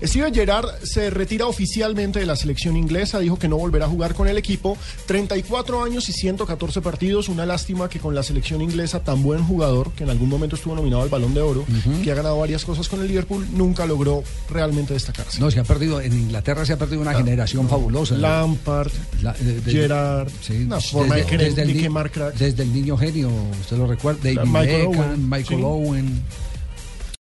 Steven Gerrard se retira oficialmente de la selección inglesa, dijo que no volverá a jugar con el equipo. 34 años y 114 partidos, una lástima que con la selección inglesa, tan buen jugador, que en algún momento estuvo nominado al Balón de Oro, que ha ganado varias cosas con el Liverpool, nunca logró realmente destacarse. No, se ha perdido, en Inglaterra se ha perdido una generación fabulosa. Lampard, La- eh, de- de- Gerrard, Sí, una forma de desde el de. Desde el niño genio, usted lo recuerda, David Michael Beckham, Owen, Michael sí. Owen.